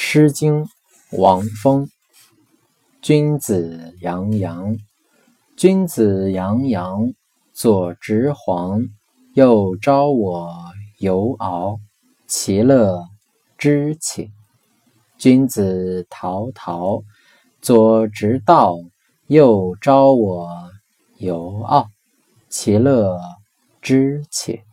诗经·王风。君子洋洋，君子洋洋，左执黄，右招我游敖，其乐之且。君子陶陶，左执道，右招我游傲，其乐之且。